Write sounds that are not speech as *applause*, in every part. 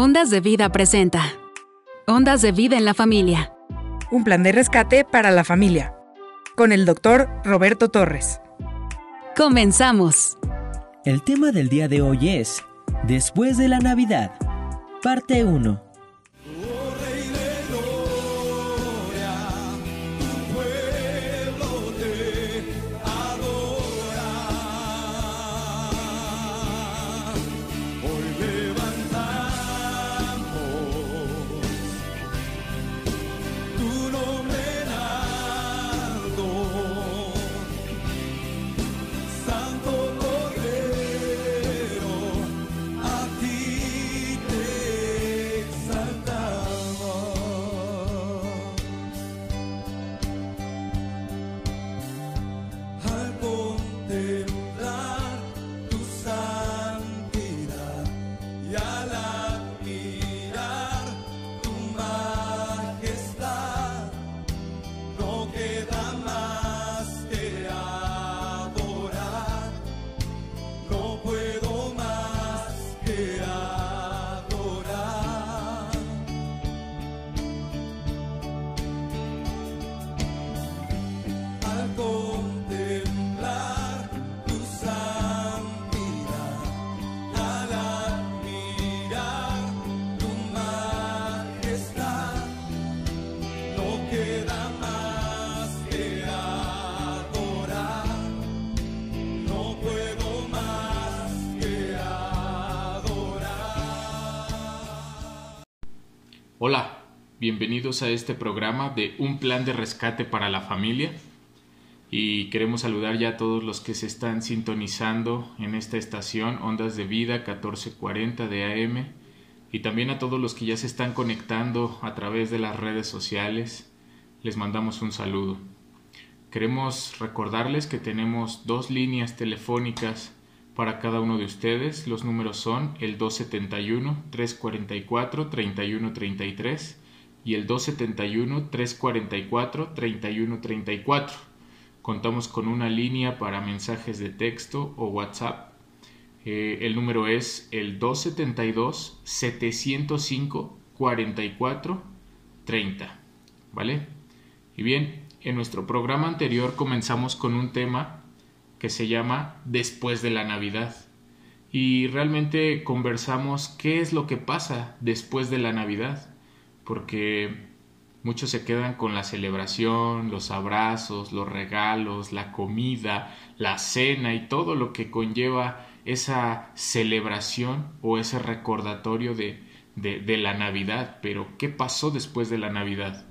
Ondas de Vida presenta. Ondas de Vida en la Familia. Un plan de rescate para la familia. Con el doctor Roberto Torres. Comenzamos. El tema del día de hoy es Después de la Navidad, parte 1. Hola, bienvenidos a este programa de Un plan de rescate para la familia y queremos saludar ya a todos los que se están sintonizando en esta estación Ondas de Vida 1440 de AM y también a todos los que ya se están conectando a través de las redes sociales. Les mandamos un saludo. Queremos recordarles que tenemos dos líneas telefónicas para cada uno de ustedes. Los números son el 271-344-3133 y el 271-344-3134. Contamos con una línea para mensajes de texto o WhatsApp. Eh, el número es el 272-705-4430. ¿Vale? Y bien, en nuestro programa anterior comenzamos con un tema que se llama Después de la Navidad. Y realmente conversamos qué es lo que pasa después de la Navidad, porque muchos se quedan con la celebración, los abrazos, los regalos, la comida, la cena y todo lo que conlleva esa celebración o ese recordatorio de, de, la Navidad. Pero, ¿qué pasó después de la Navidad?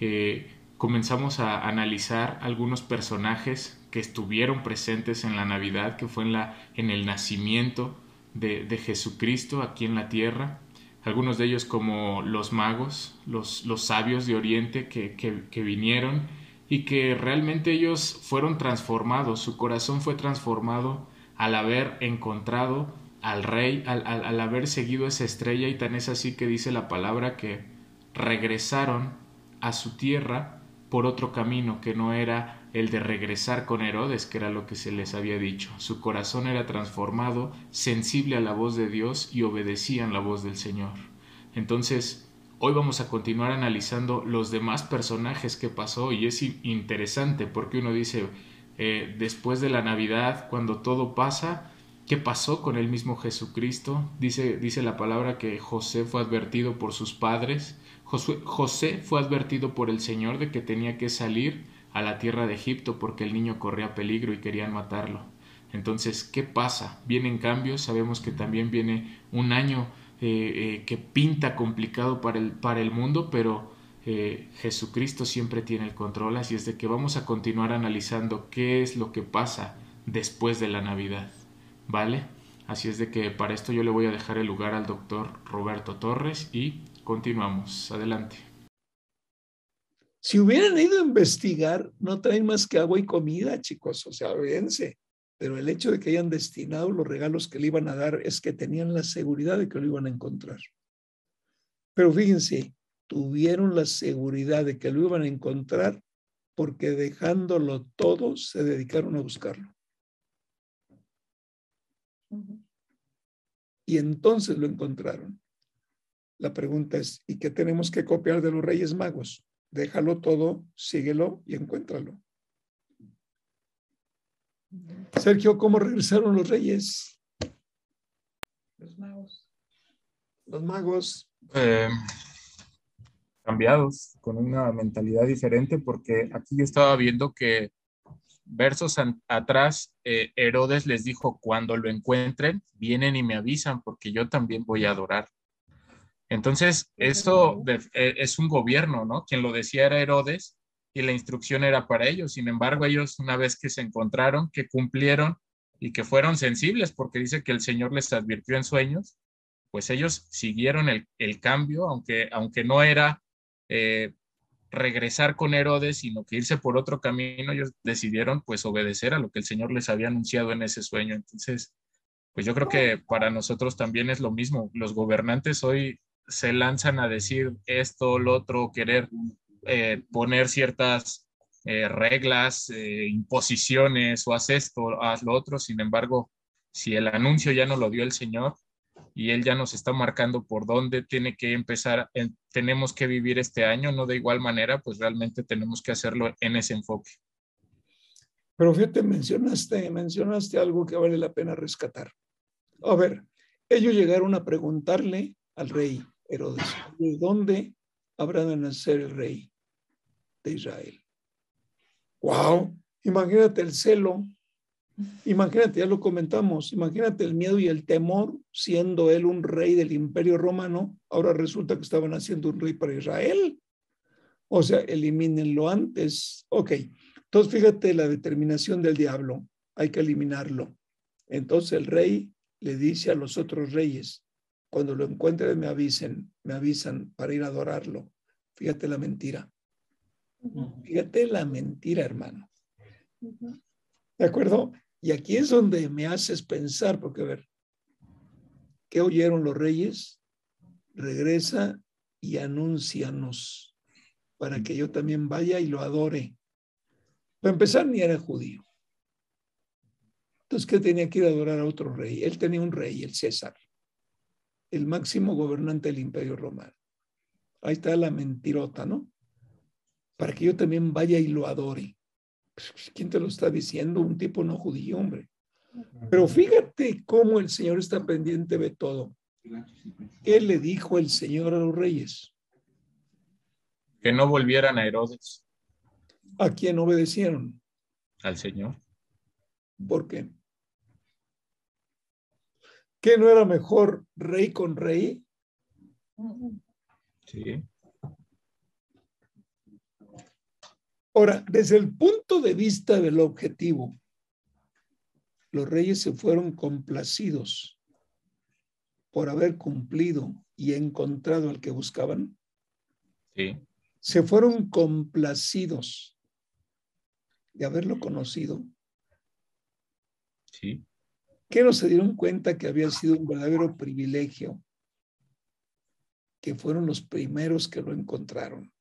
Eh, comenzamos a analizar algunos personajes que estuvieron presentes en la Navidad, que fue en, la, en el nacimiento de, Jesucristo aquí en la tierra. Algunos de ellos como los magos, los, los sabios de Oriente que, que, vinieron y que realmente ellos fueron transformados, su corazón fue transformado al haber encontrado al rey, al, al, haber seguido esa estrella y tan es así que dice la palabra que regresaron a su tierra por otro camino que no era el de regresar con Herodes, que era lo que se les había dicho. Su corazón era transformado, sensible a la voz de Dios y obedecían la voz del Señor. Entonces, hoy vamos a continuar analizando los demás personajes que pasó y es interesante porque uno dice, eh, después de la Navidad, cuando todo pasa, ¿qué pasó con el mismo Jesucristo? Dice, dice la palabra que José fue advertido por sus padres, José fue advertido por el Señor de que tenía que salir a la tierra de Egipto porque el niño corría peligro y querían matarlo. Entonces, ¿qué pasa? Vienen cambios, sabemos que también viene un año eh, eh, que pinta complicado para el, para el mundo, pero eh, Jesucristo siempre tiene el control, así es de que vamos a continuar analizando qué es lo que pasa después de la Navidad, ¿vale? Así es de que para esto yo le voy a dejar el lugar al doctor Roberto Torres y continuamos. Adelante. Si hubieran ido a investigar, no traen más que agua y comida, chicos, o sea, véanse. Pero el hecho de que hayan destinado los regalos que le iban a dar es que tenían la seguridad de que lo iban a encontrar. Pero fíjense, tuvieron la seguridad de que lo iban a encontrar porque dejándolo todo, se dedicaron a buscarlo. Y entonces lo encontraron. La pregunta es, ¿y qué tenemos que copiar de los Reyes Magos? Déjalo todo, síguelo y encuéntralo. Sergio, ¿cómo regresaron los reyes? Los magos. Los magos. Eh, cambiados, con una mentalidad diferente, porque aquí yo estaba viendo que versos atrás, eh, Herodes les dijo, cuando lo encuentren, vienen y me avisan, porque yo también voy a adorar. Entonces, eso eh, es un gobierno, ¿no? Quien lo decía era Herodes y la instrucción era para ellos. Sin embargo, ellos una vez que se encontraron, que cumplieron y que fueron sensibles, porque dice que el Señor les advirtió en sueños, pues ellos siguieron el, cambio, aunque, aunque no era eh, regresar con Herodes, sino que irse por otro camino, ellos decidieron pues obedecer a lo que el Señor les había anunciado en ese sueño. Entonces, pues yo creo que para nosotros también es lo mismo. Los gobernantes hoy se lanzan a decir esto, lo otro, querer eh, poner ciertas eh, reglas, eh, imposiciones, o haz esto, haz lo otro. Sin embargo, si el anuncio ya no lo dio el Señor y Él ya nos está marcando por dónde tiene que empezar, tenemos que vivir este año, no de igual manera, pues realmente tenemos que hacerlo en ese enfoque. Pero fíjate, mencionaste, mencionaste algo que vale la pena rescatar. A ver, ellos llegaron a preguntarle al rey, Herodes, ¿de dónde habrá de nacer el rey de Israel? ¡Wow! Imagínate el celo, imagínate, ya lo comentamos, imagínate el miedo y el temor siendo él un rey del imperio romano, ahora resulta que estaban haciendo un rey para Israel. O sea, elimínenlo antes. Ok, entonces fíjate la determinación del diablo, hay que eliminarlo. Entonces el rey le dice a los otros reyes, cuando lo encuentren, me avisen, me avisan para ir a adorarlo. Fíjate la mentira. Fíjate la mentira, hermano. ¿De acuerdo? Y aquí es donde me haces pensar, porque a ver, ¿qué oyeron los reyes? Regresa y anúncianos para que yo también vaya y lo adore. Para empezar, ni era judío. Entonces, ¿qué tenía que ir a adorar a otro rey? Él tenía un rey, el César el máximo gobernante del imperio romano. Ahí está la mentirota, ¿no? Para que yo también vaya y lo adore. Pues, ¿Quién te lo está diciendo? Un tipo no judío, hombre. Pero fíjate cómo el Señor está pendiente de todo. ¿Qué le dijo el Señor a los reyes? Que no volvieran a Herodes. ¿A quién obedecieron? Al Señor. ¿Por qué? ¿Qué no era mejor rey con rey? Sí. Ahora, desde el punto de vista del objetivo, los reyes se fueron complacidos por haber cumplido y encontrado al que buscaban. Sí. Se fueron complacidos de haberlo conocido. Sí que no se dieron cuenta que había sido un verdadero privilegio, que fueron los primeros que lo encontraron.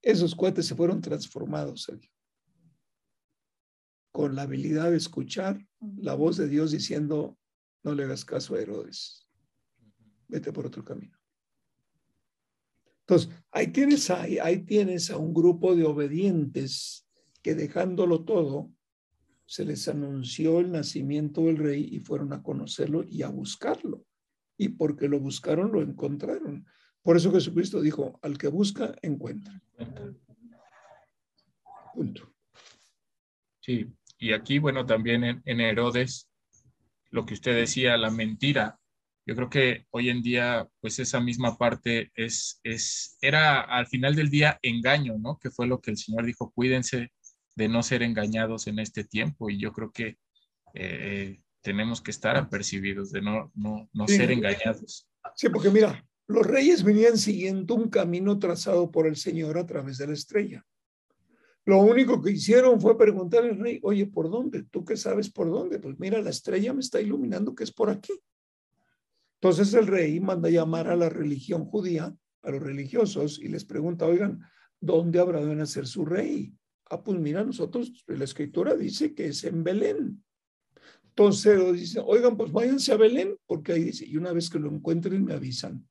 Esos cuates se fueron transformados, con la habilidad de escuchar la voz de Dios diciendo, no le hagas caso a Herodes, vete por otro camino. Entonces, ahí tienes, ahí tienes a un grupo de obedientes que dejándolo todo, se les anunció el nacimiento del rey y fueron a conocerlo y a buscarlo. Y porque lo buscaron, lo encontraron. Por eso Jesucristo dijo, al que busca, encuentra. Punto. Sí, y aquí, bueno, también en, Herodes, lo que usted decía, la mentira. Yo creo que hoy en día, pues esa misma parte es, es, era al final del día engaño, ¿no? Que fue lo que el Señor dijo, cuídense de no ser engañados en este tiempo y yo creo que eh, tenemos que estar apercibidos de no, no, no ser engañados. Sí, porque mira, los reyes venían siguiendo un camino trazado por el Señor a través de la estrella. Lo único que hicieron fue preguntar al rey, oye, ¿por dónde? ¿Tú qué sabes por dónde? Pues mira, la estrella me está iluminando que es por aquí. Entonces el rey manda llamar a la religión judía, a los religiosos, y les pregunta, oigan, ¿dónde habrá de nacer su rey? Ah, pues mira, nosotros, la escritura dice que es en Belén. Entonces dice, oigan, pues váyanse a Belén, porque ahí dice, y una vez que lo encuentren me avisan.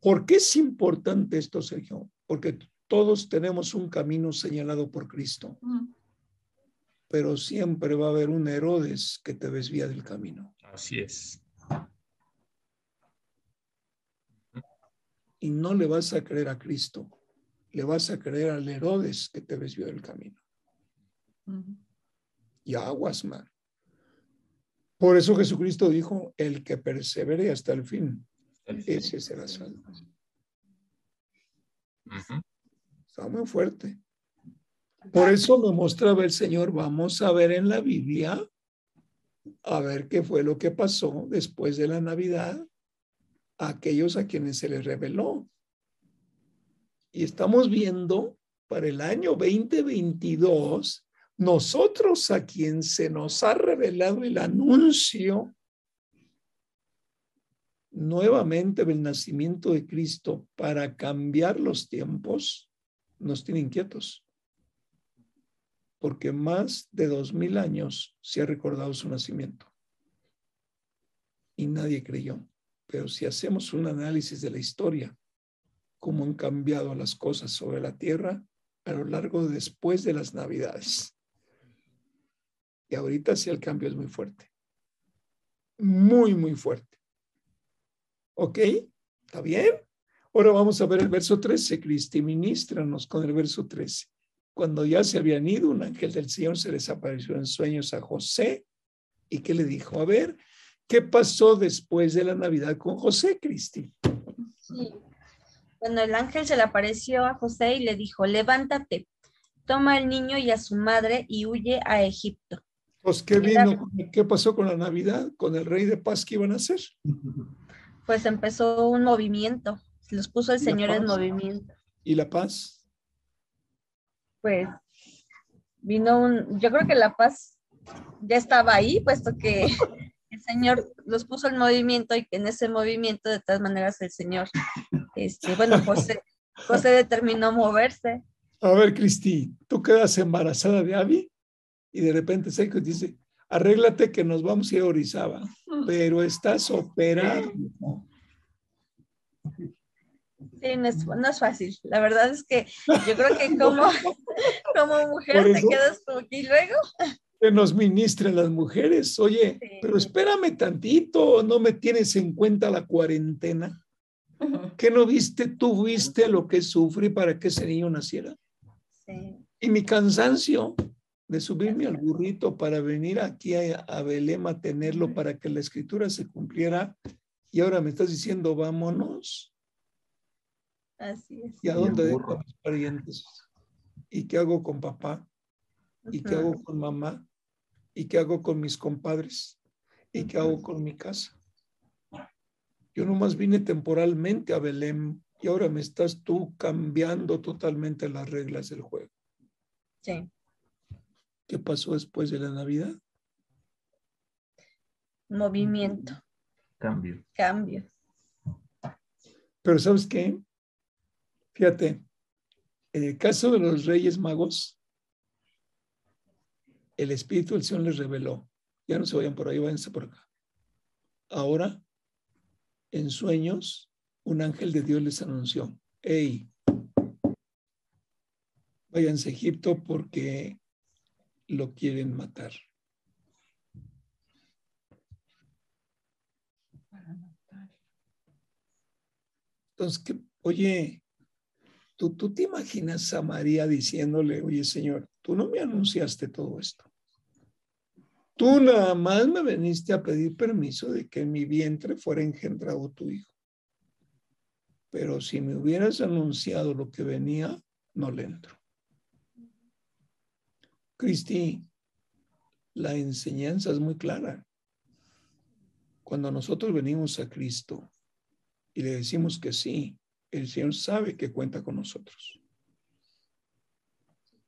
¿Por qué es importante esto, Sergio? Porque todos tenemos un camino señalado por Cristo, pero siempre va a haber un Herodes que te desvía del camino. Así es. Y no le vas a creer a Cristo, le vas a creer al Herodes que te desvió del camino. Y aguas, man. Por eso Jesucristo dijo, el que persevere hasta el fin, ese será salvo. Está muy fuerte. Por eso me mostraba el Señor, vamos a ver en la Biblia, a ver qué fue lo que pasó después de la Navidad a aquellos a quienes se les reveló. Y estamos viendo para el año 2022 nosotros a quien se nos ha revelado el anuncio nuevamente del nacimiento de Cristo para cambiar los tiempos, nos tiene inquietos. Porque más de dos mil años se ha recordado su nacimiento. Y nadie creyó. Pero si hacemos un análisis de la historia, cómo han cambiado las cosas sobre la tierra a lo largo de después de las navidades. Y ahorita sí el cambio es muy fuerte. Muy, muy fuerte. ¿Ok? ¿Está bien? Ahora vamos a ver el verso 13. Cristi, ministranos con el verso 13. Cuando ya se habían ido, un ángel del Señor se les apareció en sueños a José. ¿Y qué le dijo? A ver, ¿qué pasó después de la Navidad con José, Cristi? Sí. Bueno, el ángel se le apareció a José y le dijo, levántate, toma al niño y a su madre y huye a Egipto. Pues, ¿qué vino? ¿Qué pasó con la Navidad? ¿Con el rey de paz que iban a hacer? Pues empezó un movimiento, los puso el Señor en movimiento. ¿Y la paz? Pues vino un, yo creo que la paz ya estaba ahí, puesto que *laughs* el Señor los puso en movimiento y que en ese movimiento de todas maneras el Señor, este, bueno, José, *laughs* José determinó moverse. A ver, Cristi, ¿tú quedas embarazada de Abby? y de repente Seiko dice, arréglate que nos vamos a ir a Orizaba, pero estás operado. Sí, no es, fácil. La verdad es que yo creo que *laughs* como, como mujer te quedas como aquí luego. Que nos ministren las mujeres. Oye, pero espérame tantito, no me tienes en cuenta la cuarentena. ¿Qué no viste? Tú viste lo que sufrí para que ese niño naciera. Sí. Y mi cansancio de subirme al burrito para venir aquí a, a Belém a tenerlo para que la escritura se cumpliera y ahora me estás diciendo vámonos. Así es. ¿Y a dónde dejo a mis parientes? ¿Y qué hago con papá? ¿Y qué hago con mamá? ¿Y qué hago con mis compadres? ¿Y qué hago con mi casa? Yo nomás vine temporalmente a Belém y ahora me estás tú cambiando totalmente las reglas del juego. Sí. ¿Qué pasó después de la Navidad? Movimiento. Cambio. Cambio. Pero ¿sabes qué? Fíjate, en el caso de los Reyes Magos, el Espíritu del Señor les reveló. Ya no se vayan por ahí, váyanse por acá. Ahora, en sueños, un ángel de Dios les anunció, hey, váyanse a Egipto porque lo quieren matar. Entonces, que, oye, ¿tú, tú te imaginas a María diciéndole, oye Señor, tú no me anunciaste todo esto. Tú nada más me veniste a pedir permiso de que en mi vientre fuera engendrado tu hijo. Pero si me hubieras anunciado lo que venía, no le entro. Cristi, la enseñanza es muy clara. Cuando nosotros venimos a Cristo y le decimos que sí, el Señor sabe que cuenta con nosotros.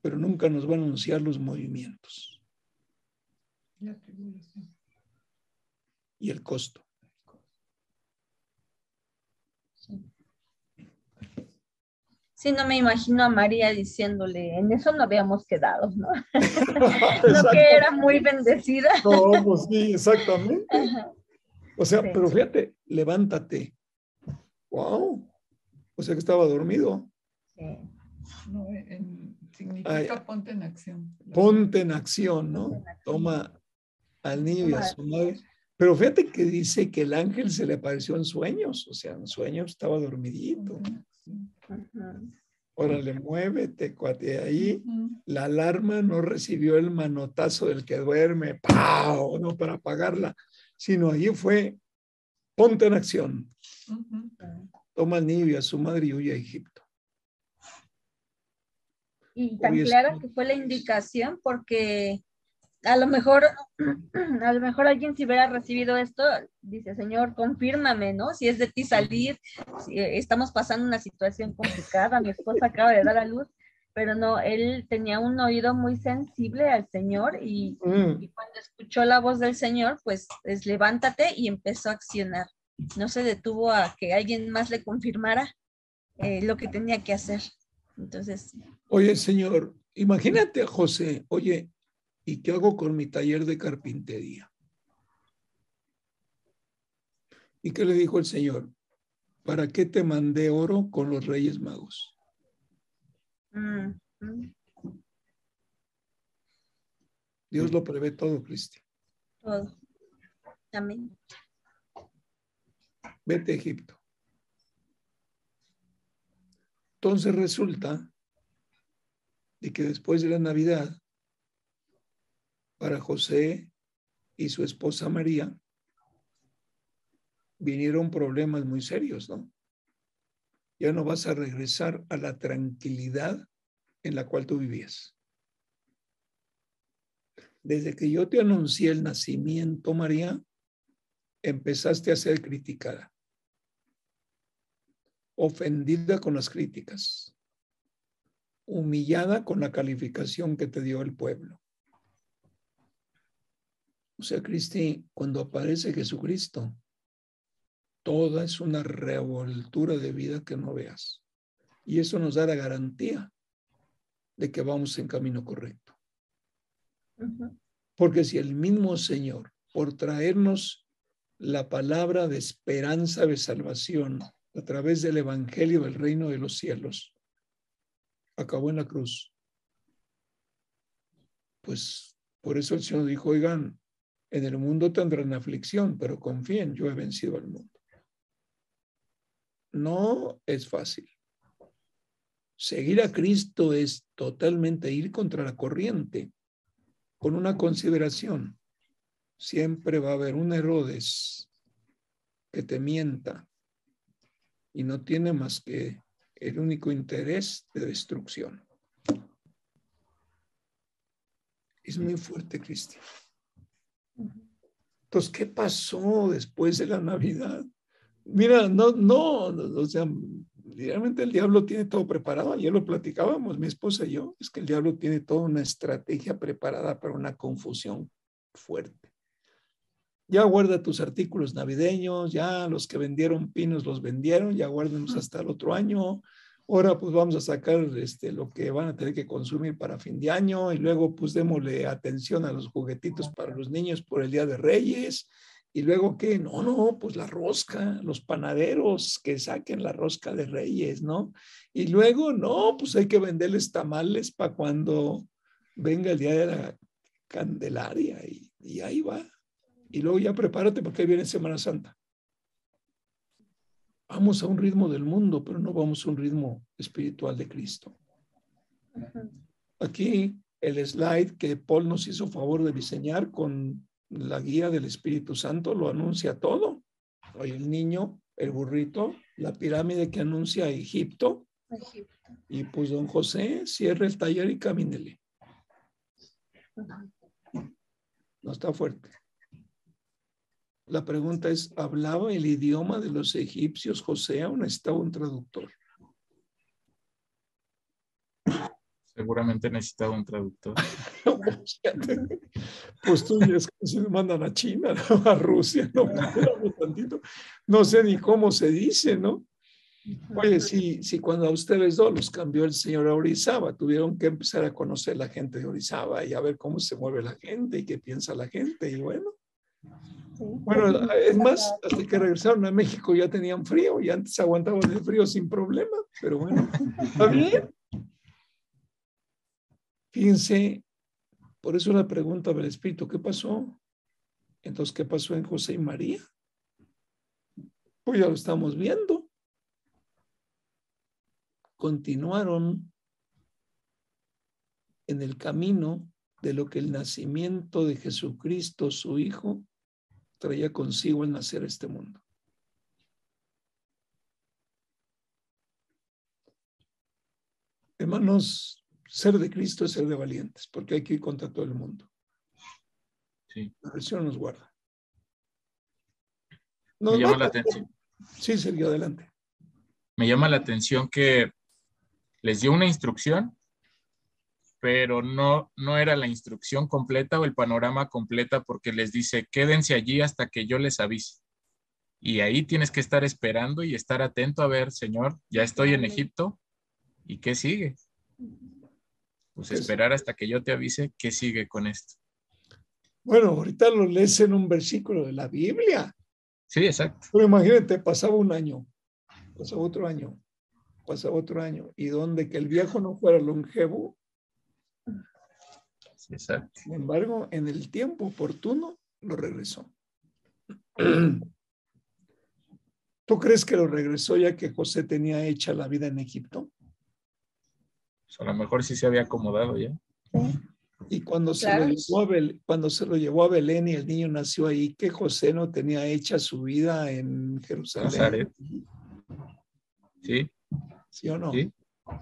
Pero nunca nos va a anunciar los movimientos. Y el costo. Sí, no me imagino a María diciéndole, en eso no habíamos quedado, ¿no? *laughs* no *laughs* que era muy bendecida. No, pues sí, exactamente. Ajá. O sea, Sí. pero fíjate, levántate. Wow. O sea que estaba dormido. Sí. No, en- significa Ay. ponte en acción. Ponte en acción, ¿no? Toma al niño y a su madre. Pero fíjate que dice que el ángel se le apareció en sueños. O sea, en sueños estaba dormidito. Órale, muévete, cuate, ahí. La alarma no recibió el manotazo del que duerme, ¡pau! No para apagarla, sino ahí fue, ponte en acción. Toma al niño y a su madre y huye a Egipto. Y tan clara que fue la indicación porque a lo mejor, *clears throat* a lo mejor alguien si hubiera recibido esto, dice, Señor, confírmame, ¿no? Si es de ti salir, si eh, estamos pasando una situación complicada, mi esposa acaba de dar a luz, pero no, él tenía un oído muy sensible al Señor y, Mm, y cuando escuchó la voz del Señor, pues es levántate y empezó a accionar. No se detuvo a que alguien más le confirmara eh, lo que tenía que hacer. Entonces, Oye, señor, imagínate a José, oye, ¿y qué hago con mi taller de carpintería? ¿Y qué le dijo el Señor? ¿Para qué te mandé oro con los reyes magos? mm, Dios lo prevé todo, Cristi. todo. Amén. Vete a Egipto. Entonces resulta de que después de la Navidad, para José y su esposa María, vinieron problemas muy serios, ¿no? Ya no vas a regresar a la tranquilidad en la cual tú vivías. Desde que yo te anuncié el nacimiento, María, empezaste a ser criticada, ofendida con las críticas, humillada con la calificación que te dio el pueblo. O sea, Cristi, cuando aparece Jesucristo, toda es una revoltura de vida que no veas. Y eso nos da la garantía de que vamos en camino correcto. Porque si el mismo Señor, por traernos la palabra de esperanza de salvación a través del Evangelio del reino de los cielos, acabó en la cruz. Pues por eso el Señor dijo, oigan, en el mundo tendrán aflicción, pero confíen, yo he vencido al mundo. No es fácil. Seguir a Cristo es totalmente ir contra la corriente, con una consideración. Siempre va a haber un Herodes que te mienta y no tiene más que el único interés de destrucción. Es muy fuerte, Cristian. Entonces, ¿qué pasó después de la Navidad? Mira, no, no, no, o sea, realmente el diablo tiene todo preparado. Ayer lo platicábamos, mi esposa y yo, es que el diablo tiene toda una estrategia preparada para una confusión fuerte. Ya guarda tus artículos navideños, ya los que vendieron pinos los vendieron, ya guárdenlos hasta el otro año. Ahora pues vamos a sacar este, lo que van a tener que consumir para fin de año y luego pues démosle atención a los juguetitos para los niños por el Día de Reyes. Y luego qué, no, no, pues la rosca, los panaderos que saquen la rosca de Reyes, ¿no? Y luego, no, pues hay que venderles tamales para cuando venga el Día de la Candelaria y, y ahí va. Y luego ya prepárate porque ahí viene Semana Santa. Vamos a un ritmo del mundo, pero no vamos a un ritmo espiritual de Cristo. Aquí el slide que Paul nos hizo favor de diseñar con la guía del Espíritu Santo lo anuncia todo. Hoy el niño, el burrito, la pirámide que anuncia Egipto Egipto. y pues don José cierra el taller y camínele. No está fuerte. La pregunta es, ¿hablaba el idioma de los egipcios José o necesitaba un traductor? Seguramente necesitaba un traductor. *laughs* Pues tú ya es que se mandan a China, *laughs* ¿no? a Rusia, no, *laughs* Espérame tantito. no sé ni cómo se dice, ¿no? Oye, si, si cuando a ustedes dos los cambió el señor a Orizaba, tuvieron que empezar a conocer la gente de Orizaba y a ver cómo se mueve la gente y qué piensa la gente. Y bueno, Sí. bueno, es más, hasta que regresaron a México ya tenían frío y antes aguantaban el frío sin problema, pero bueno, *laughs* está bien. Fíjense, por eso la pregunta del Espíritu, ¿qué pasó? Entonces, ¿qué pasó en José y María? Pues ya lo estamos viendo. Continuaron en el camino de lo que el nacimiento de Jesucristo, su Hijo, traía consigo al nacer este mundo. Hermanos, ser de Cristo es ser de valientes, porque hay que ir contra todo el mundo. Sí. La versión nos guarda. Me llama mata. la atención. Sí, Sergio, adelante. Me llama la atención que les dio una instrucción, pero no, no era la instrucción completa o el panorama completa porque les dice, quédense allí hasta que yo les avise. Y ahí tienes que estar esperando y estar atento a ver, Señor, ya estoy en Egipto. ¿Y qué sigue? Pues Pues- esperar hasta que yo te avise qué sigue con esto. Bueno, ahorita lo lees en un versículo de la Biblia. Sí, exacto. Pero imagínate, pasaba un año, pasaba otro año, pasaba otro año, y donde que el viejo no fuera longevo, exacto. sin embargo, en el tiempo oportuno lo regresó. *clears throat* ¿Tú crees que lo regresó ya que José tenía hecha la vida en Egipto? Pues a lo mejor sí se había acomodado ya. Y cuando se, lo llevó a Bel- cuando se lo llevó a Belén y el niño nació ahí, que José no tenía hecha su vida en Jerusalén. Nazaret. Sí, ¿Sí o no? sí,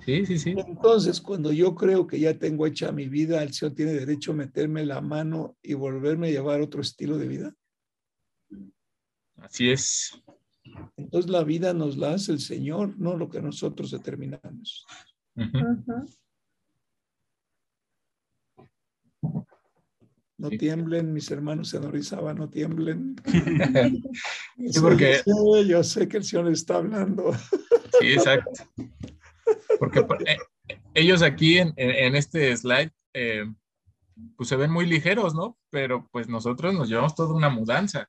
sí, sí, sí. Entonces, cuando yo creo que ya tengo hecha mi vida, el Señor tiene derecho a meterme la mano y volverme a llevar otro estilo de vida. Así es. Entonces, la vida nos la hace el Señor, no lo que nosotros determinamos. No Sí. tiemblen, mis hermanos en Orizaba, no tiemblen. *laughs* Sí, porque- Yo sé, yo sé que el Señor está hablando. Sí, exacto. Porque pa- eh, ellos aquí en, en- en este slide, eh, pues se ven muy ligeros, ¿no? Pero pues nosotros nos llevamos toda una mudanza.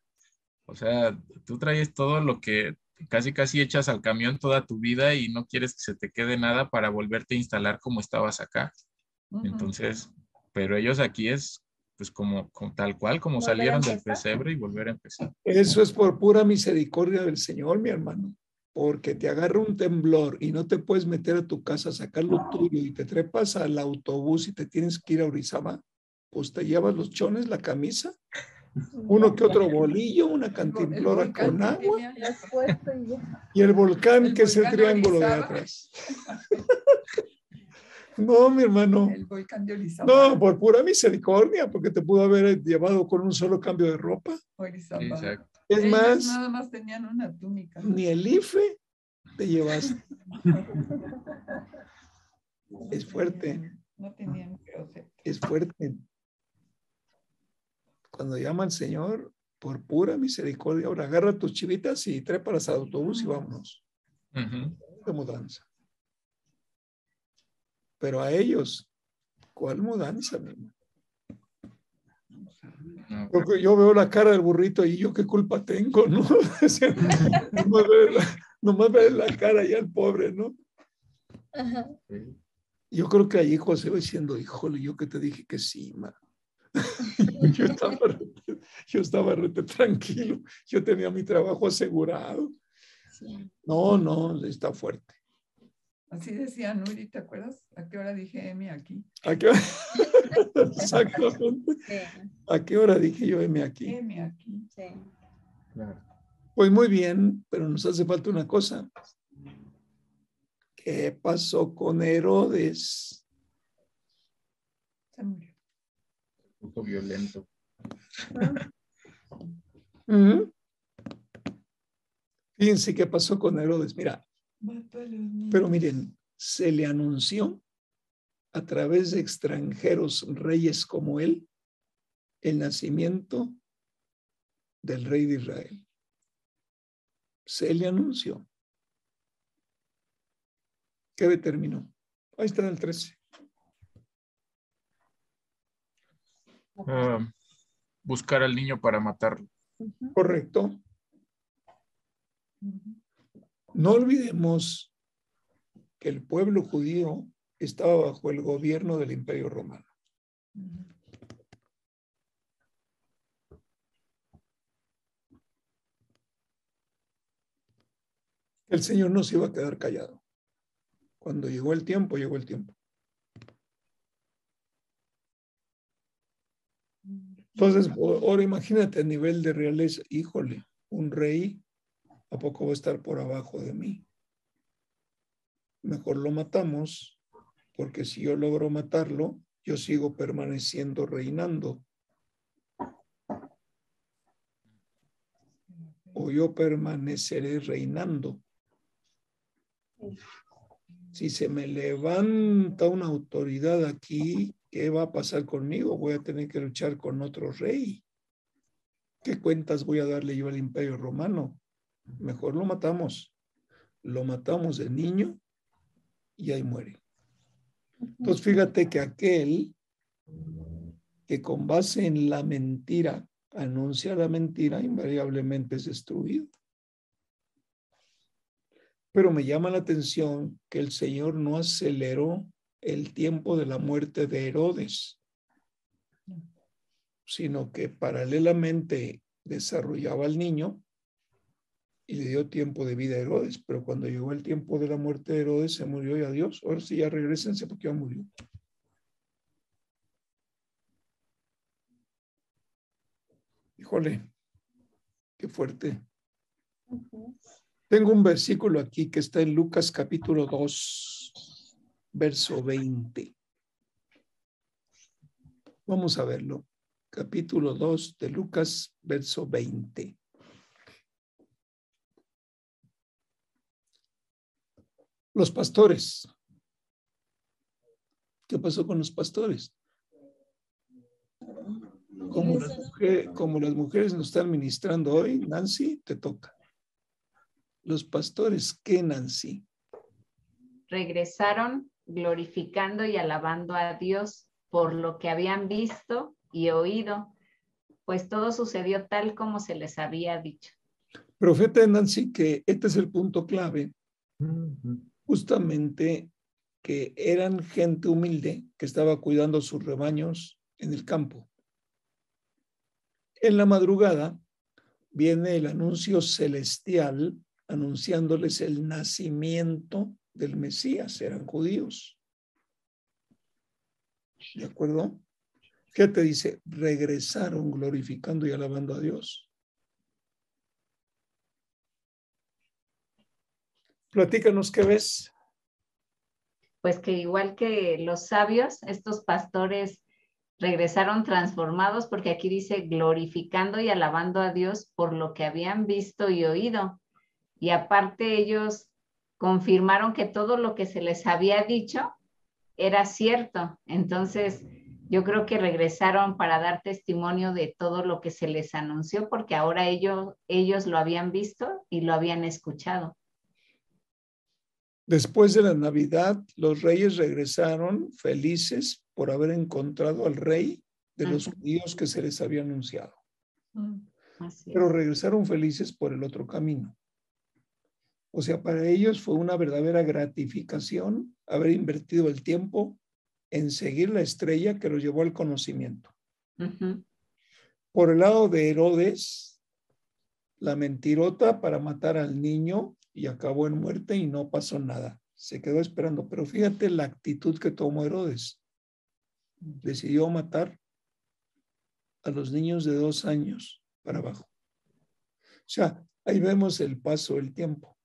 O sea, tú traes todo lo que casi casi echas al camión toda tu vida y no quieres que se te quede nada para volverte a instalar como estabas acá. Ujú. Entonces, pero ellos aquí es pues como, como tal cual, como Volver salieron del pesebre y volver a empezar. Eso es por pura misericordia del Señor, mi hermano. Porque te agarra un temblor y no te puedes meter a tu casa a sacar lo tuyo y te trepas al autobús y te tienes que ir a Orizaba, pues te llevas los chones, la camisa, uno que otro bolillo, una cantimplora con agua *laughs* y el volcán que es el triángulo de atrás. *laughs* No, mi hermano. El volcán de Orizaba. No, por pura misericordia, porque te pudo haber llevado con un solo cambio de ropa. Orizaba. Exacto. Es Ellos más, Nada más tenían una túnica. ni el IFE te llevaste. *laughs* Es fuerte. No tenían closet. es fuerte. Cuando llama al Señor, por pura misericordia, ahora agarra tus chivitas y trépalas al autobús y vámonos Ujú. de mudanza. Pero a ellos, ¿cuál mudanza? mi hermano? No, Yo, yo veo la cara del burrito y yo qué culpa tengo, ¿no? *laughs* Nomás ver la, nomás ver la cara ya el pobre, ¿no? Ajá. Yo creo que allí José va diciendo, híjole, yo que te dije que sí, ma. *laughs* yo, estaba, rete- yo estaba rete tranquilo, yo tenía mi trabajo asegurado. Sí. No, no, está fuerte. Así decía Nuri, ¿te acuerdas? ¿A qué hora dije Emi aquí? ¿A qué hora? *laughs* Exactamente. Sí, ¿A qué hora dije yo, heme aquí? Emi aquí. sí. Claro. Pues muy bien, pero nos hace falta una cosa. ¿Qué pasó con Herodes? Se murió. Un poco violento. Ujú. Fíjense qué pasó con Herodes. Mira, Pero miren, se le anunció a través de extranjeros reyes como él el nacimiento del rey de Israel. Se le anunció. ¿Qué determinó? Ahí está en el 13. Ah, buscar al niño para matarlo. Correcto. No olvidemos que el pueblo judío estaba bajo el gobierno del imperio romano. El Señor no se iba a quedar callado. Cuando llegó el tiempo, llegó el tiempo. Entonces, ahora imagínate a nivel de realeza, híjole, un rey, ¿a poco va a estar por abajo de mí? Mejor lo matamos, porque si yo logro matarlo, yo sigo permaneciendo reinando. O yo permaneceré reinando. Si se me levanta una autoridad aquí, ¿qué va a pasar conmigo? Voy a tener que luchar con otro rey. ¿Qué cuentas voy a darle yo al imperio romano? Mejor lo matamos. Lo matamos de niño y ahí muere. Entonces fíjate que aquel que con base en la mentira anuncia la mentira invariablemente es destruido. Pero me llama la atención que el Señor no aceleró el tiempo de la muerte de Herodes, sino que paralelamente desarrollaba al niño y le dio tiempo de vida a Herodes. Pero cuando llegó el tiempo de la muerte de Herodes, se murió y adiós. Ahora sí, ya regresense porque ya murió. Híjole, qué fuerte. Tengo un versículo aquí que está en Lucas capítulo 2, verso 20. Vamos a verlo. Capítulo 2 de Lucas, verso 20. Los pastores. ¿Qué pasó con los pastores? Como las, mujeres, como las mujeres nos están ministrando hoy, Nancy, te toca. Los pastores, ¿qué Nancy? regresaron glorificando y alabando a Dios por lo que habían visto y oído, pues todo sucedió tal como se les había dicho. Pero fíjate, Nancy, que este es el punto clave, justamente que eran gente humilde que estaba cuidando sus rebaños en el campo. En la madrugada viene el anuncio celestial anunciándoles el nacimiento del Mesías, eran judíos. ¿De acuerdo? ¿Qué te dice? Regresaron glorificando y alabando a Dios. Platícanos qué ves. Pues que igual que los sabios, estos pastores regresaron transformados porque aquí dice glorificando y alabando a Dios por lo que habían visto y oído. Y aparte ellos confirmaron que todo lo que se les había dicho era cierto. Entonces, yo creo que regresaron para dar testimonio de todo lo que se les anunció, porque ahora ellos, ellos lo habían visto y lo habían escuchado. Después de la Navidad, los reyes regresaron felices por haber encontrado al rey de los Ajá. judíos que se les había anunciado. Mm. Así Pero es. regresaron felices por el otro camino. O sea, para ellos fue una verdadera gratificación haber invertido el tiempo en seguir la estrella que los llevó al conocimiento. Por el lado de Herodes, la mentirota para matar al niño y acabó en muerte y no pasó nada. Se quedó esperando. Pero fíjate la actitud que tomó Herodes. Decidió matar a los niños de dos años para abajo. O sea, ahí vemos el paso del tiempo.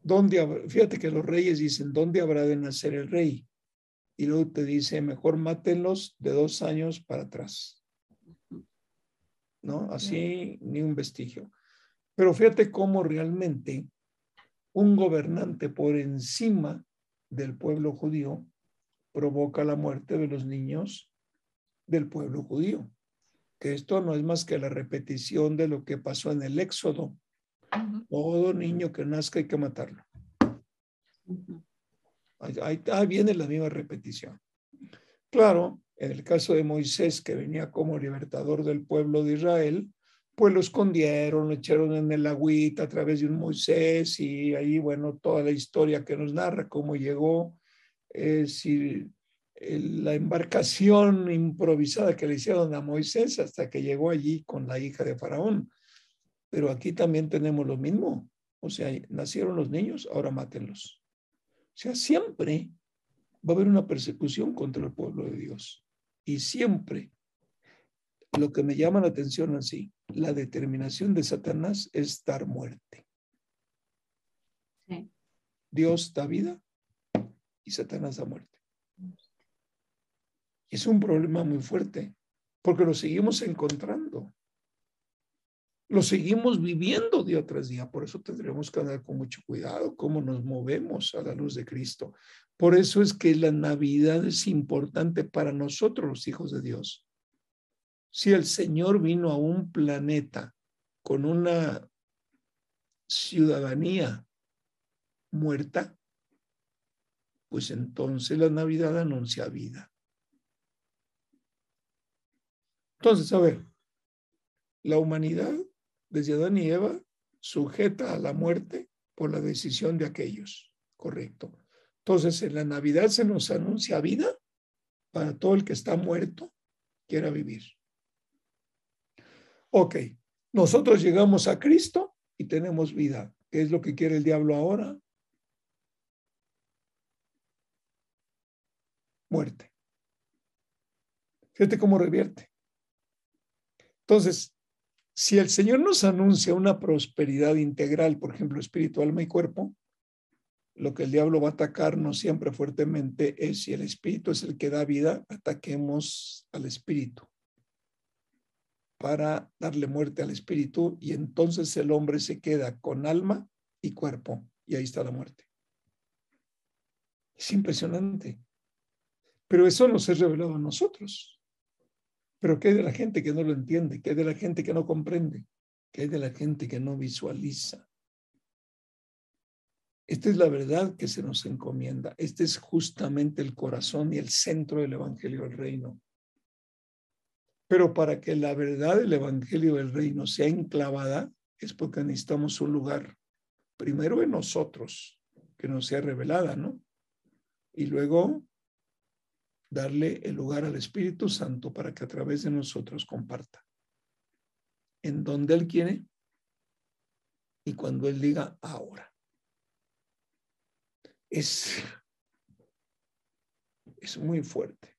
¿Dónde Fíjate que los reyes dicen, ¿dónde habrá de nacer el rey? Y luego te dice, mejor mátenlos de dos años para atrás. ¿No? Así ni un vestigio. Pero fíjate cómo realmente un gobernante por encima del pueblo judío provoca la muerte de los niños del pueblo judío. Que esto no es más que la repetición de lo que pasó en el Éxodo. Todo niño que nazca hay que matarlo. Ahí, ahí viene la misma repetición. Claro, en el caso de Moisés, que venía como libertador del pueblo de Israel, pues lo escondieron, lo echaron en el agüita a través de un Moisés y ahí, bueno, toda la historia que nos narra cómo llegó, eh, si, la embarcación improvisada que le hicieron a Moisés hasta que llegó allí con la hija de Faraón. Pero aquí también tenemos lo mismo. O sea, nacieron los niños, ahora mátenlos. O sea, siempre va a haber una persecución contra el pueblo de Dios. Y siempre lo que me llama la atención así, la determinación de Satanás es dar muerte. Dios da vida y Satanás da muerte. Es un problema muy fuerte porque lo seguimos encontrando. Lo seguimos viviendo día tras día. Por eso tendremos que andar con mucho cuidado cómo nos movemos a la luz de Cristo. Por eso es que la Navidad es importante para nosotros, los hijos de Dios. Si el Señor vino a un planeta con una ciudadanía muerta, pues entonces la Navidad anuncia vida. Entonces, a ver, la humanidad, desde Adán y Eva, sujeta a la muerte por la decisión de aquellos. Correcto. Entonces, en la Navidad se nos anuncia vida para todo el que está muerto, quiera vivir. Ok, nosotros llegamos a Cristo y tenemos vida. ¿Qué es lo que quiere el diablo ahora? Muerte. Fíjate cómo revierte. Entonces, si el Señor nos anuncia una prosperidad integral, por ejemplo, espíritu, alma y cuerpo, lo que el diablo va a atacarnos siempre fuertemente es si el espíritu es el que da vida, ataquemos al espíritu para darle muerte al espíritu y entonces el hombre se queda con alma y cuerpo y ahí está la muerte. Es impresionante. Pero eso nos es revelado a nosotros. Pero ¿qué hay de la gente que no lo entiende? ¿Qué hay de la gente que no comprende? ¿Qué hay de la gente que no visualiza? Esta es la verdad que se nos encomienda. Este es justamente el corazón y el centro del Evangelio del Reino. Pero para que la verdad del Evangelio del Reino sea enclavada, es porque necesitamos un lugar, primero en nosotros, que nos sea revelada, ¿no? Y luego darle el lugar al Espíritu Santo para que a través de nosotros comparta. En donde Él quiere y cuando Él diga ahora. Es, *laughs* es muy fuerte.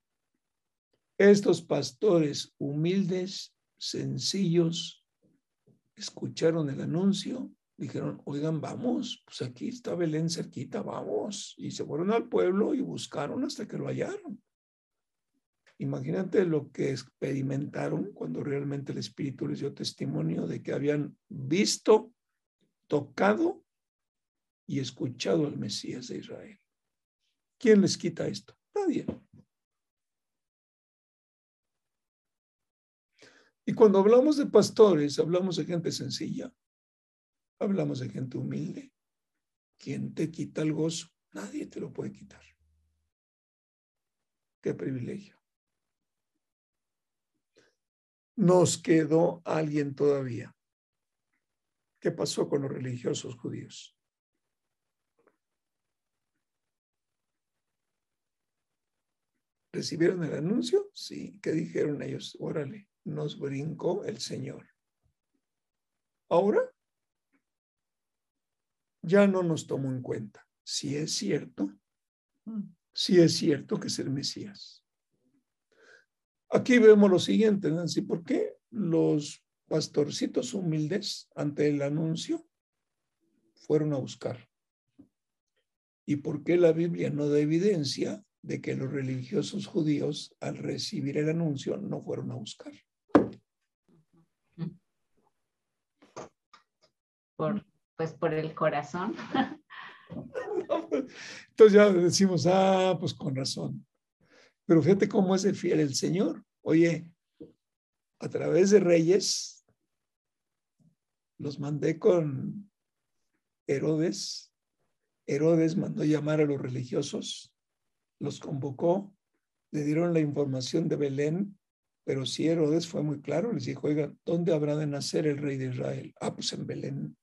Estos pastores humildes, sencillos, escucharon el anuncio, dijeron, oigan, vamos, pues aquí está Belén cerquita, vamos. Y se fueron al pueblo y buscaron hasta que lo hallaron. Imagínate lo que experimentaron cuando realmente el Espíritu les dio testimonio de que habían visto, tocado y escuchado al Mesías de Israel. ¿Quién les quita esto? Nadie. Y cuando hablamos de pastores, hablamos de gente sencilla, hablamos de gente humilde. ¿Quién te quita el gozo? Nadie te lo puede quitar. Qué privilegio nos quedó alguien todavía. ¿Qué pasó con los religiosos judíos? ¿Recibieron el anuncio? Sí. ¿Qué dijeron ellos? Órale, nos brincó el Señor. Ahora ya no nos tomó en cuenta. Si es cierto, mm. si es cierto que es el Mesías. Aquí vemos lo siguiente, Nancy, ¿por qué los pastorcitos humildes ante el anuncio fueron a buscar? ¿Y por qué la Biblia no da evidencia de que los religiosos judíos al recibir el anuncio no fueron a buscar? Por, pues por el corazón. *laughs* Entonces ya decimos, ah, pues con razón. Pero fíjate cómo es fiel el Señor. Oye, a través de reyes, los mandé con Herodes Herodes mandó llamar a los religiosos, los convocó, le dieron la información de Belén, pero sí Herodes fue muy claro, les dijo, oiga, ¿dónde habrá de nacer el rey de Israel? Ah, pues en Belén.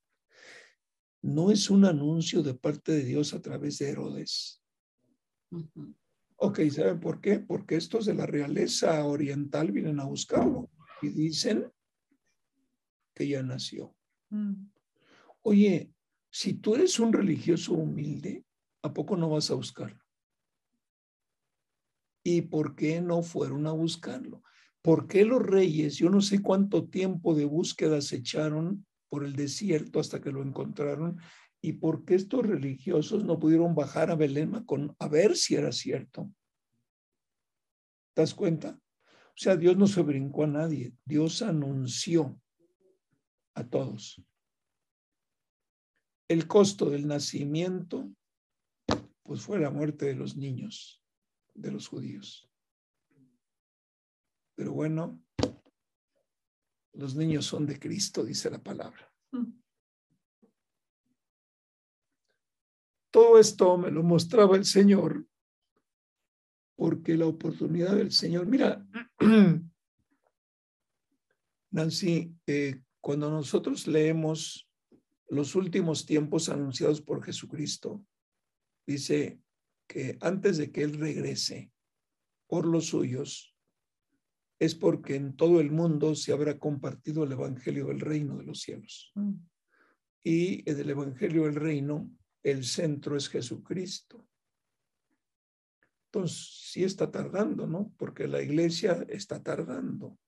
No es un anuncio de parte de Dios a través de Herodes. Ok, ¿saben por qué? Porque estos de la realeza oriental vienen a buscarlo y dicen que ya nació. Mm. Oye, si tú eres un religioso humilde, ¿a poco no vas a buscarlo? ¿Y por qué no fueron a buscarlo? ¿Por qué los reyes, yo no sé cuánto tiempo de búsqueda se echaron por el desierto hasta que lo encontraron? ¿Y por qué estos religiosos no pudieron bajar a Belén con, a ver si era cierto? ¿Te das cuenta? O sea, Dios no se brincó a nadie, Dios anunció a todos. El costo del nacimiento, pues fue la muerte de los niños, de los judíos. Pero bueno, los niños son de Cristo, dice la palabra. Todo esto me lo mostraba el Señor porque la oportunidad del Señor, mira, *clears throat* Nancy, eh, cuando nosotros leemos los últimos tiempos anunciados por Jesucristo, dice que antes de que Él regrese por los suyos, es porque en todo el mundo se habrá compartido el Evangelio del Reino de los cielos. Mm. Y en el Evangelio del Reino, el centro es Jesucristo. Entonces, sí está tardando, ¿no? Porque la iglesia está tardando.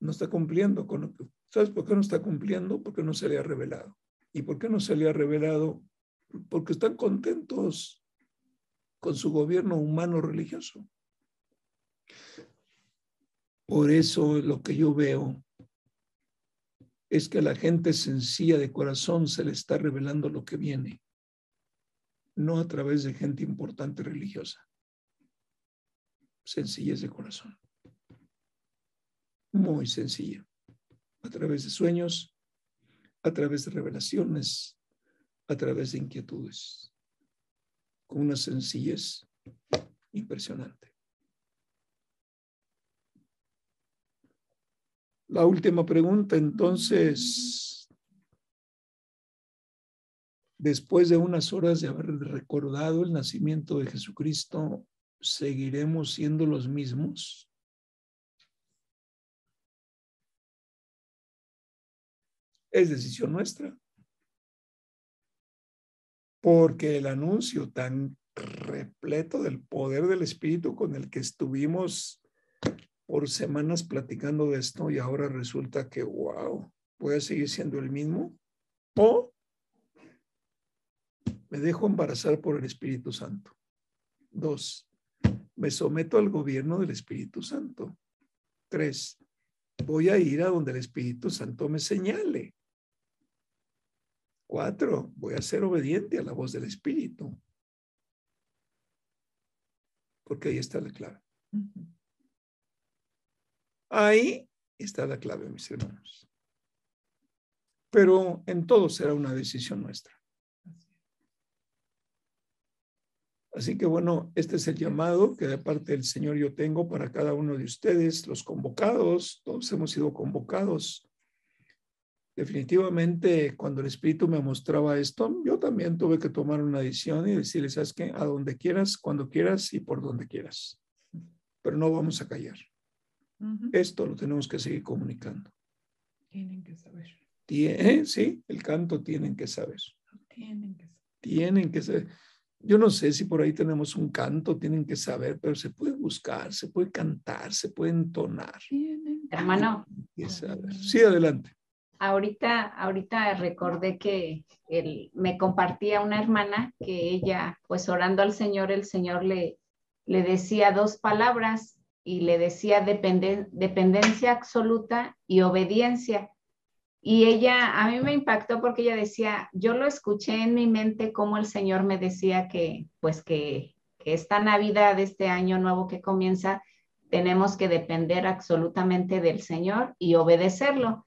No está cumpliendo con lo que... ¿Sabes por qué no está cumpliendo? Porque no se le ha revelado. ¿Y por qué no se le ha revelado? Porque están contentos con su gobierno humano religioso. Por eso lo que yo veo es que a la gente sencilla de corazón se le está revelando lo que viene no a través de gente importante religiosa. Sencillez de corazón. Muy sencilla. A través de sueños, a través de revelaciones, a través de inquietudes. Con una sencillez impresionante. La última pregunta, entonces, después de unas horas de haber recordado el nacimiento de Jesucristo, ¿seguiremos siendo los mismos? Es decisión nuestra. Porque el anuncio tan repleto del poder del Espíritu con el que estuvimos por semanas platicando de esto y ahora resulta que, wow, voy a seguir siendo el mismo. O me dejo embarazar por el Espíritu Santo. Dos, me someto al gobierno del Espíritu Santo. Tres, voy a ir a donde el Espíritu Santo me señale. Cuatro, voy a ser obediente a la voz del Espíritu. Porque ahí está la clave. Ahí está la clave, mis hermanos. Pero en todo será una decisión nuestra. Así que bueno, este es el llamado que de parte del Señor yo tengo para cada uno de ustedes, los convocados, todos hemos sido convocados. Definitivamente, cuando el Espíritu me mostraba esto, yo también tuve que tomar una decisión y decirle, ¿sabes qué? A donde quieras, cuando quieras y por donde quieras. Pero no vamos a callar. Esto lo tenemos que seguir comunicando. Tienen que saber. ¿Eh? Sí, el canto tienen que saber. Tienen que saber. Tienen que saber. Yo no sé si por ahí tenemos un canto, tienen que saber, pero se puede buscar, se puede cantar, se puede entonar. Hermano. Sí, adelante. Ahorita, ahorita recordé que él, me compartía una hermana que ella, pues orando al Señor, el Señor le, le decía dos palabras y le decía dependencia absoluta y obediencia. Y ella, a mí me impactó porque ella decía, yo lo escuché en mi mente como el Señor me decía que, pues que, que esta Navidad, este año nuevo que comienza, tenemos que depender absolutamente del Señor y obedecerlo.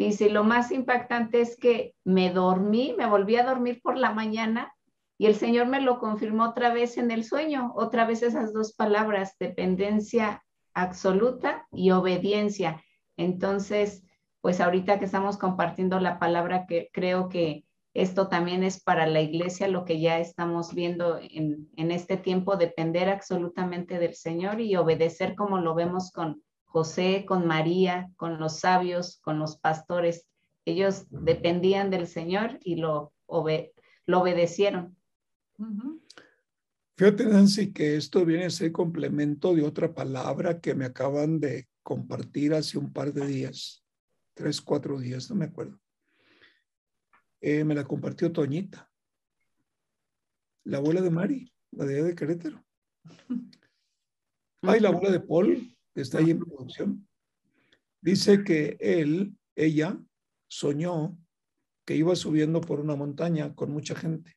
Dice, lo más impactante es que me dormí, me volví a dormir por la mañana y el Señor me lo confirmó otra vez en el sueño, otra vez esas dos palabras, dependencia absoluta y obediencia. Entonces, pues ahorita que estamos compartiendo la palabra, que creo que esto también es para la iglesia, lo que ya estamos viendo en, en este tiempo, depender absolutamente del Señor y obedecer como lo vemos con José, con María, con los sabios, con los pastores. Ellos dependían del Señor y lo, lo obedecieron. Fíjate, Nancy, que esto viene a ser complemento de otra palabra que me acaban de compartir hace un par de días, tres, cuatro días, no me acuerdo. Eh, me la compartió Toñita, la abuela de Mari, la de de Querétaro. *laughs* Ay, la abuela de Paul, está ahí en producción. Dice que él, ella, soñó que iba subiendo por una montaña con mucha gente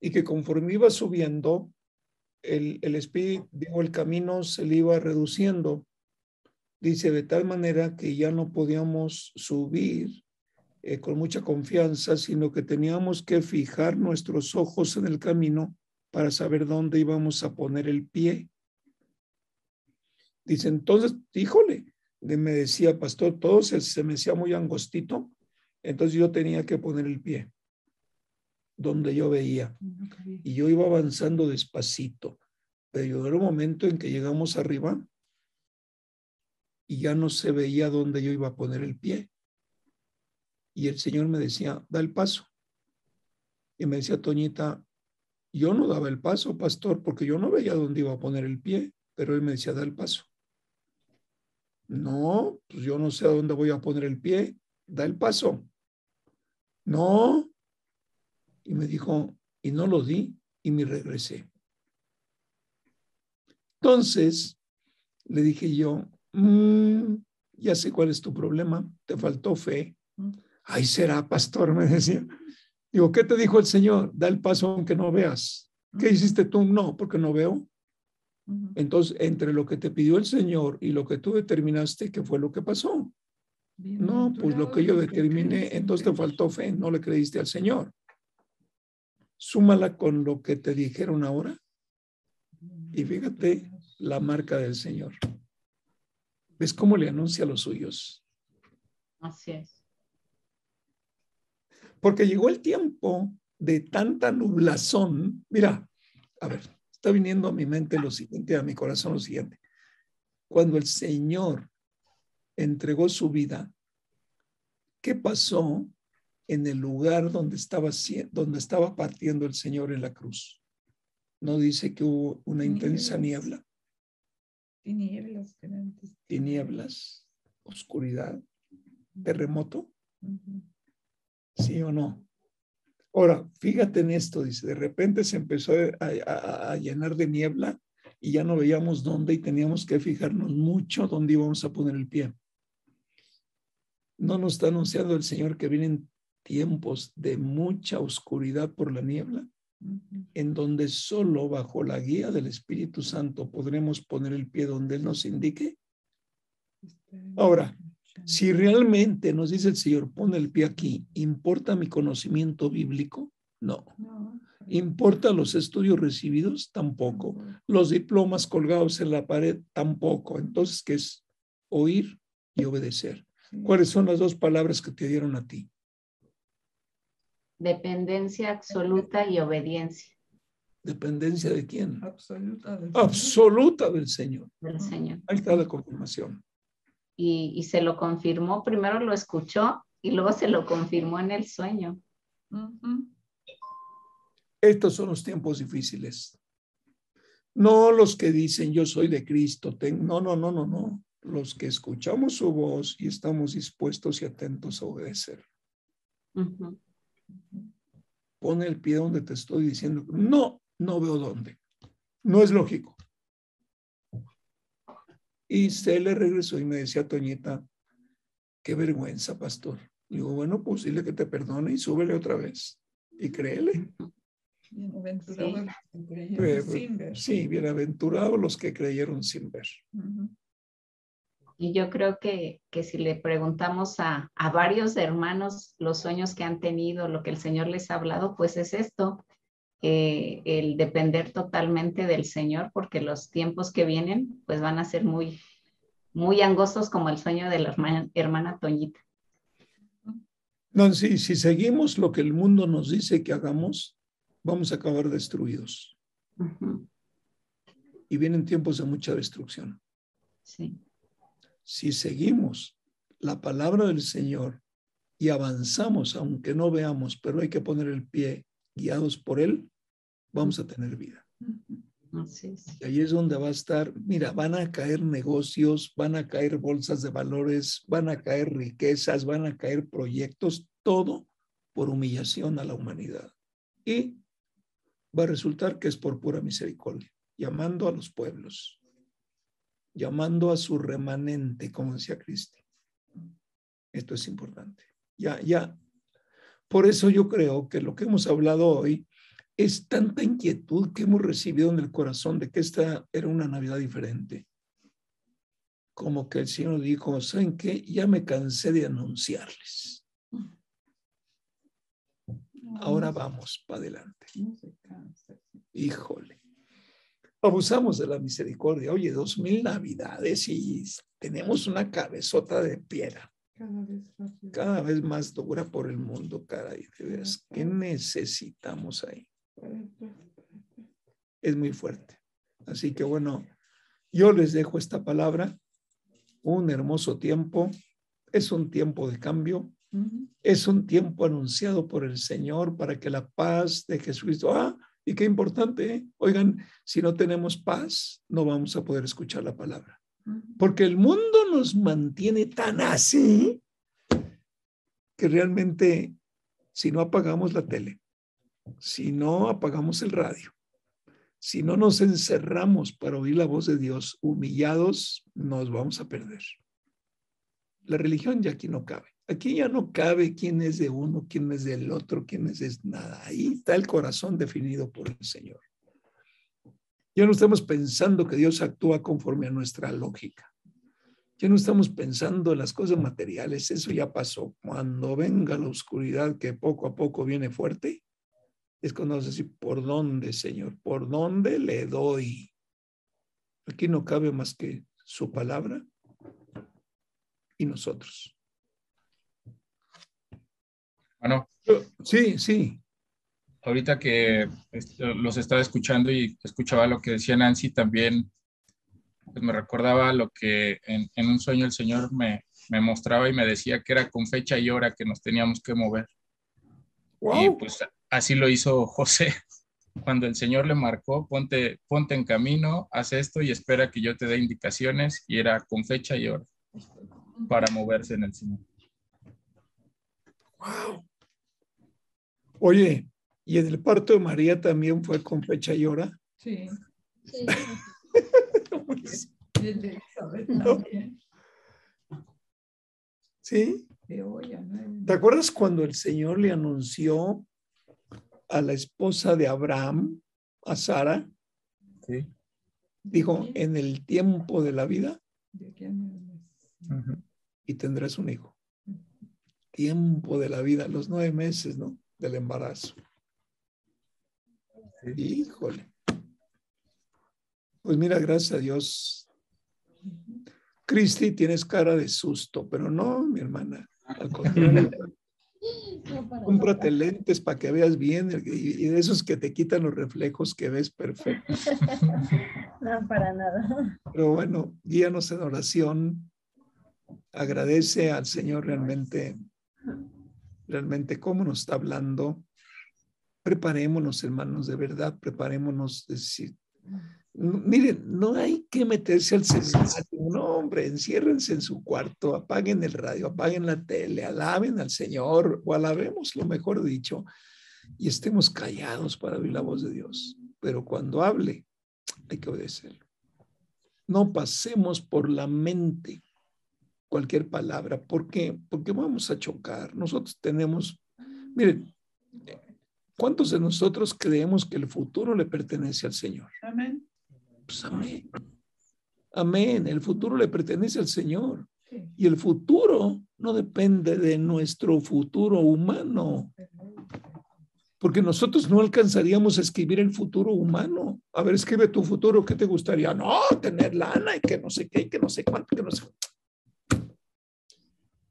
y que conforme iba subiendo, el, el espíritu, digo, el camino se le iba reduciendo. Dice, de tal manera que ya no podíamos subir eh, con mucha confianza, sino que teníamos que fijar nuestros ojos en el camino para saber dónde íbamos a poner el pie. Dice, entonces, híjole, me decía, pastor, todo se, se me hacía muy angostito, entonces yo tenía que poner el pie donde yo veía. Y yo iba avanzando despacito, pero llegó un momento en que llegamos arriba y ya no se veía dónde yo iba a poner el pie. Y el Señor me decía, da el paso. Y me decía, Toñita, yo no daba el paso, pastor, porque yo no veía dónde iba a poner el pie, pero él me decía, da el paso. No, pues yo no sé a dónde voy a poner el pie, da el paso. No, y me dijo, y no lo di y me regresé. Entonces, le dije yo, mm, ya sé cuál es tu problema, te faltó fe. Ay, será, pastor, *laughs* me decía. Digo, ¿qué te dijo el Señor? Da el paso aunque no veas. ¿Qué hiciste tú? No, porque no veo. Entonces, entre lo que te pidió el Señor y lo que tú determinaste, ¿qué fue lo que pasó? No, pues lo que yo determiné, entonces te faltó fe, no le creíste al Señor súmala con lo que te dijeron ahora y fíjate la marca del Señor. ¿Ves cómo le anuncia a los suyos? Así es. Porque llegó el tiempo de tanta nublazón. Mira, a ver, está viniendo a mi mente lo siguiente, a mi corazón lo siguiente. Cuando el Señor entregó su vida, ¿qué pasó en el lugar donde estaba, donde estaba partiendo el Señor en la cruz. No dice que hubo una intensa niebla. Tinieblas. Tinieblas, oscuridad, terremoto. ¿Sí o no? Ahora, fíjate en esto, dice, de repente se empezó a, a, llenar de niebla y ya no veíamos dónde y teníamos que fijarnos mucho dónde íbamos a poner el pie. No nos está anunciando el Señor que vienen tiempos de mucha oscuridad por la niebla, en donde solo bajo la guía del Espíritu Santo podremos poner el pie donde Él nos indique. Ahora, si realmente nos dice el Señor, pone el pie aquí, ¿importa mi conocimiento bíblico? No. ¿Importa los estudios recibidos? Tampoco. Los diplomas colgados en la pared? Tampoco. Entonces, ¿qué es? Oír y obedecer. ¿Cuáles son las dos palabras que te dieron a ti? Dependencia absoluta y obediencia. ¿Dependencia de quién? Absoluta del Señor. Absoluta del Señor. Del Señor. Ahí está la confirmación. Y, se lo confirmó, primero lo escuchó y luego se lo confirmó en el sueño. Estos son los tiempos difíciles. No los que dicen yo soy de Cristo. No, no, no, no, no. Los que escuchamos su voz y estamos dispuestos y atentos a obedecer. Pone el pie donde te estoy diciendo. No, no veo dónde. No es lógico. Y se le regresó y me decía Toñita, qué vergüenza, pastor. digo, bueno, pues dile que te perdone y súbele otra vez. Y créele. Bienaventurado sí. sí, bienaventurados los que creyeron sin ver. Y yo creo que, que si le preguntamos a, a, varios hermanos los sueños que han tenido, lo que el Señor les ha hablado, pues es esto, eh, el depender totalmente del Señor, porque los tiempos que vienen, pues van a ser muy, muy angostos como el sueño de la hermana, hermana Toñita. No, sí, si seguimos lo que el mundo nos dice que hagamos, vamos a acabar destruidos. Uh -huh. Y vienen tiempos de mucha destrucción. Sí si seguimos la palabra del Señor y avanzamos, aunque no veamos, pero hay que poner el pie guiados por Él, vamos a tener vida. Y ahí es donde va a estar, mira, van a caer negocios, van a caer bolsas de valores, van a caer riquezas, van a caer proyectos, todo por humillación a la humanidad. Y va a resultar que es por pura misericordia, llamando a los pueblos, llamando a su remanente, como decía Cristi. Esto es importante. Ya, ya. Por eso yo creo que lo que hemos hablado hoy es tanta inquietud que hemos recibido en el corazón de que esta era una Navidad diferente. Como que el Señor dijo, ¿saben qué? Ya me cansé de anunciarles. Ahora vamos para adelante. Híjole abusamos de la misericordia. Oye, dos mil navidades y tenemos una cabezota de piedra. Cada vez más. Cada vez más dura por el mundo, caray. De veras, ¿qué necesitamos ahí? Es muy fuerte. Así que bueno, yo les dejo esta palabra. Un hermoso tiempo. Es un tiempo de cambio. Uh -huh. Es un tiempo anunciado por el Señor para que la paz de Jesucristo. Ah, y qué importante, ¿eh? oigan, si no tenemos paz, no vamos a poder escuchar la palabra. Porque el mundo nos mantiene tan así que realmente si no apagamos la tele, si no apagamos el radio, si no nos encerramos para oír la voz de Dios humillados, nos vamos a perder. La religión ya aquí no cabe. Aquí ya no cabe quién es de uno, quién es del otro, quién es de nada. Ahí está el corazón definido por el Señor. Ya no estamos pensando que Dios actúa conforme a nuestra lógica. Ya no estamos pensando en las cosas materiales. Eso ya pasó. Cuando venga la oscuridad que poco a poco viene fuerte, es cuando vamos a decir, ¿por dónde, Señor? ¿Por dónde le doy? Aquí no cabe más que su palabra y nosotros. Bueno. Sí, sí. Ahorita que los estaba escuchando y escuchaba lo que decía Nancy, también pues me recordaba lo que en, en un sueño el Señor me, me, mostraba y me decía que era con fecha y hora que nos teníamos que mover. Wow. Y pues así lo hizo José. *laughs* Cuando el Señor le marcó, ponte, ponte en camino, haz esto y espera que yo te dé indicaciones, y era con fecha y hora para moverse en el Señor. Wow. Oye, ¿y en el parto de María también fue con fecha y hora? Sí. Sí. *laughs* Y el de Elizabeth también. ¿Sí? ¿Te acuerdas cuando el Señor le anunció a la esposa de Abraham, a Sara? Sí. Dijo, en el tiempo de la vida De aquí a nueve meses. Ujú. y tendrás un hijo. Tiempo de la vida, los nueve meses, ¿no? Del embarazo. Híjole. Pues mira, gracias a Dios. Cristi, tienes cara de susto, pero no, mi hermana. Al contrario, cómprate lentes para que veas bien y y de esos que te quitan los reflejos que ves perfecto. *laughs* No, para nada. Pero bueno, guíanos en oración. Agradece al Señor realmente, realmente cómo nos está hablando. Preparémonos, hermanos, de verdad, preparémonos. de decir, miren, no hay que meterse al celular. No, hombre, enciérrense en su cuarto, apaguen el radio, apaguen la tele, alaben al Señor o alabemos, lo mejor dicho, y estemos callados para oír la voz de Dios. Pero cuando hable, hay que obedecerlo. No pasemos por la mente cualquier palabra, porque porque vamos a chocar. Nosotros tenemos, miren, ¿cuántos de nosotros creemos que el futuro le pertenece al Señor? Amén. Pues amén. Amén. El futuro le pertenece al Señor. Y el futuro no depende de nuestro futuro humano. Porque nosotros no alcanzaríamos a escribir el futuro humano. A ver, escribe tu futuro, ¿qué te gustaría? No, tener lana y que no sé qué, que no sé cuánto, que no sé.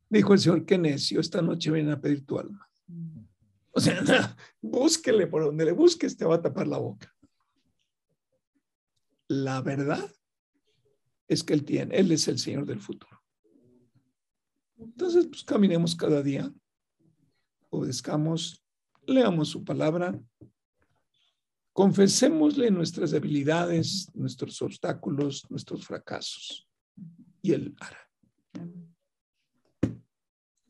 Dijo el Señor, qué necio, esta noche vienen a pedir tu alma. *laughs* O sea, *laughs* búsquele por donde le busques, te va a tapar la boca. La verdad es que Él tiene, Él es el Señor del futuro. Entonces, pues caminemos cada día, obedezcamos, leamos su palabra, confesémosle nuestras debilidades, nuestros obstáculos, nuestros fracasos, y Él hará.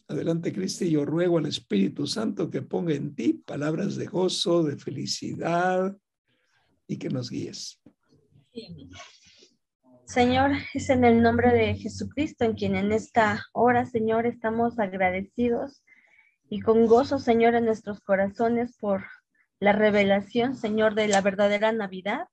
Adelante, Cristi, yo ruego al Espíritu Santo que ponga en ti palabras de gozo, de felicidad y que nos guíes. Señor, es en el nombre de Jesucristo en quien en esta hora, Señor, estamos agradecidos y con gozo, Señor, en nuestros corazones por la revelación, Señor, de la verdadera Navidad,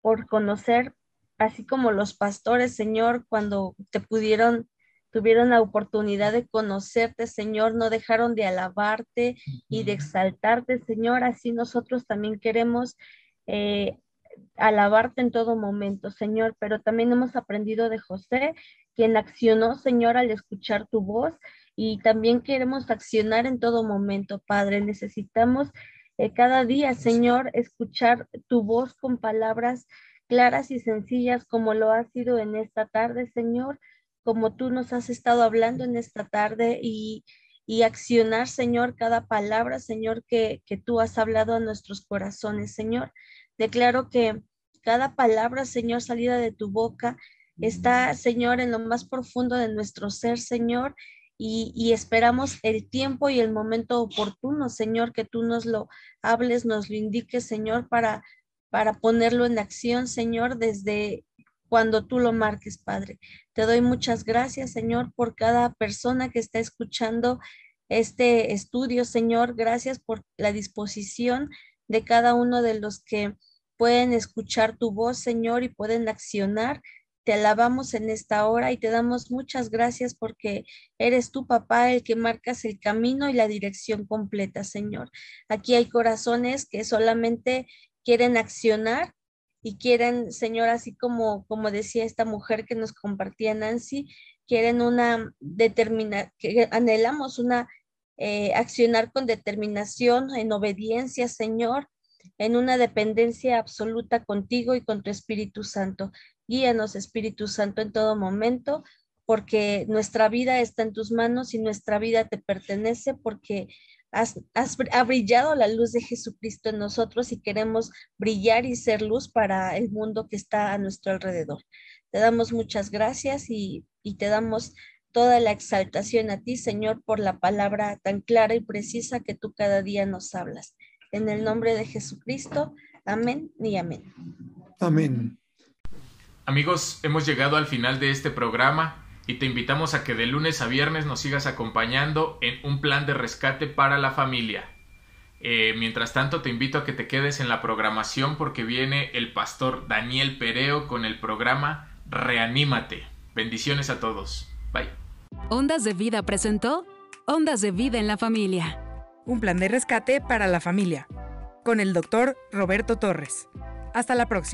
por conocer, así como los pastores, Señor, cuando te pudieron tuvieron la oportunidad de conocerte, Señor, no dejaron de alabarte y de exaltarte, Señor. Así nosotros también queremos eh, alabarte en todo momento, Señor, pero también hemos aprendido de José, quien accionó, Señor, al escuchar tu voz y también queremos accionar en todo momento, Padre. Necesitamos eh, cada día, Señor, escuchar tu voz con palabras claras y sencillas como lo ha sido en esta tarde, Señor como tú nos has estado hablando en esta tarde y, accionar, Señor, cada palabra, Señor, que, que tú has hablado a nuestros corazones, Señor. Declaro que cada palabra, Señor, salida de tu boca está, Señor, en lo más profundo de nuestro ser, Señor. Y, y, esperamos el tiempo y el momento oportuno, Señor, que tú nos lo hables, nos lo indiques, Señor, para, para ponerlo en acción, Señor, desde cuando tú lo marques, Padre. Te doy muchas gracias, Señor, por cada persona que está escuchando este estudio, Señor. Gracias por la disposición de cada uno de los que pueden escuchar tu voz, Señor, y pueden accionar. Te alabamos en esta hora y te damos muchas gracias porque eres tu papá el que marcas el camino y la dirección completa, Señor. Aquí hay corazones que solamente quieren accionar y quieren, Señor, así como, como decía esta mujer que nos compartía Nancy, quieren una determinación, que anhelamos una eh, accionar con determinación, en obediencia, Señor, en una dependencia absoluta contigo y con tu Espíritu Santo. Guíanos, Espíritu Santo, en todo momento, porque nuestra vida está en tus manos y nuestra vida te pertenece, porque Has, ha brillado la luz de Jesucristo en nosotros y queremos brillar y ser luz para el mundo que está a nuestro alrededor. Te damos muchas gracias y, y te damos toda la exaltación a ti, Señor, por la palabra tan clara y precisa que tú cada día nos hablas. En el nombre de Jesucristo, amén y amén. Amén. Amigos, hemos llegado al final de este programa y te invitamos a que de lunes a viernes nos sigas acompañando en un plan de rescate para la familia. Eh, mientras tanto, te invito a que te quedes en la programación porque viene el pastor Daniel Pereo con el programa Reanímate. Bendiciones a todos. Bye. Ondas de Vida presentó Ondas de Vida en la Familia. Un plan de rescate para la familia. Con el doctor Roberto Torres. Hasta la próxima.